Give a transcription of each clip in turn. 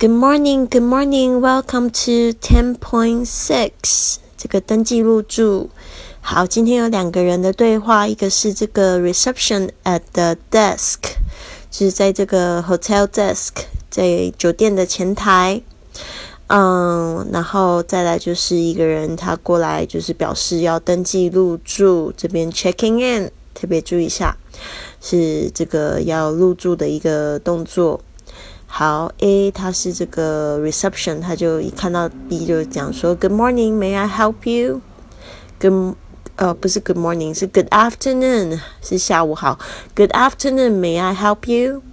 Good morning, good morning. Welcome to ten point six. 这个登记入住。好，今天有两个人的对话，一个是这个 reception at the desk，就是在这个 hotel desk，在酒店的前台。嗯，然后再来就是一个人他过来，就是表示要登记入住，这边 checking in，特别注意一下，是这个要入住的一个动作。好，A 他是这个 reception，他就一看到 B 就讲说 Good morning, may I help you? Good 呃不是 Good morning，是 Good afternoon，是下午好。Good afternoon, may I help you?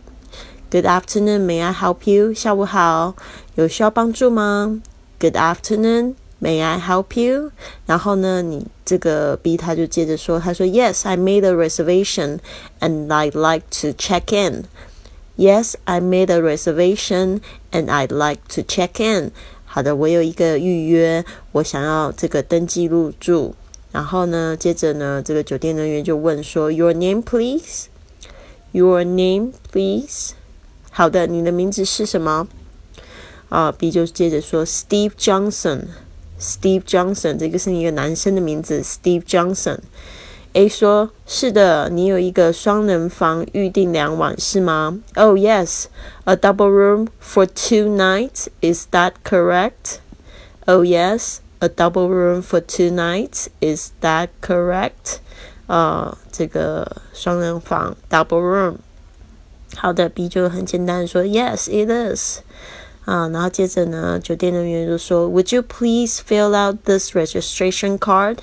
Good afternoon, may I help you? 下午好，有需要帮助吗？Good afternoon, may I help you? 然后呢，你这个 B 他就接着说，他说 Yes, I made a reservation and I'd like to check in. Yes, I made a reservation and I'd like to check in. 好的，我有一个预约，我想要这个登记入住。然后呢，接着呢，这个酒店人员就问说：“Your name, please. Your name, please. 好的，你的名字是什么？啊，B 就接着说：“Steve Johnson. Steve Johnson，这个是一个男生的名字，Steve Johnson。” A 说：“是的，你有一个双人房，预定两晚是吗？”Oh yes, a double room for two nights. Is that correct? Oh yes, a double room for two nights. Is that correct? 啊，这个双人房 double room。好的，B 就很简单的说：“Yes, it is。”啊，然后接着呢，酒店人员就说：“Would you please fill out this registration card?”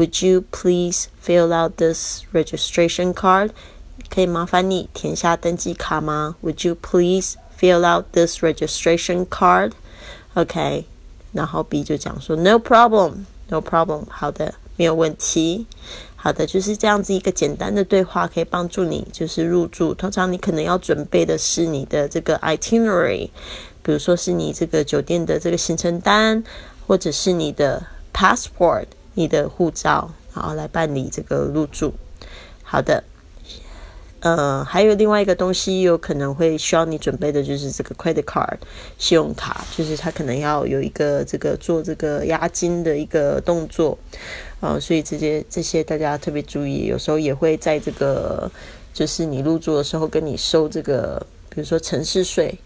Would you please fill out this registration card? 可以麻烦你填下登记卡吗？Would you please fill out this registration card? OK，然后 B 就讲说 No problem, no problem。好的，没有问题。好的，就是这样子一个简单的对话，可以帮助你就是入住。通常你可能要准备的是你的这个 itinerary，比如说是你这个酒店的这个行程单，或者是你的 passport。你的护照，然后来办理这个入住。好的，呃，还有另外一个东西，有可能会需要你准备的，就是这个 credit card 信用卡，就是它可能要有一个这个做这个押金的一个动作，呃，所以这些这些大家特别注意，有时候也会在这个就是你入住的时候跟你收这个，比如说城市税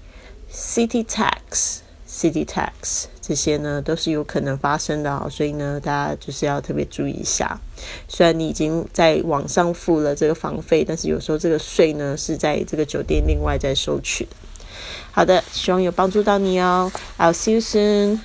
city tax。City tax 这些呢都是有可能发生的啊，所以呢大家就是要特别注意一下。虽然你已经在网上付了这个房费，但是有时候这个税呢是在这个酒店另外再收取的。好的，希望有帮助到你哦。I'll see you soon.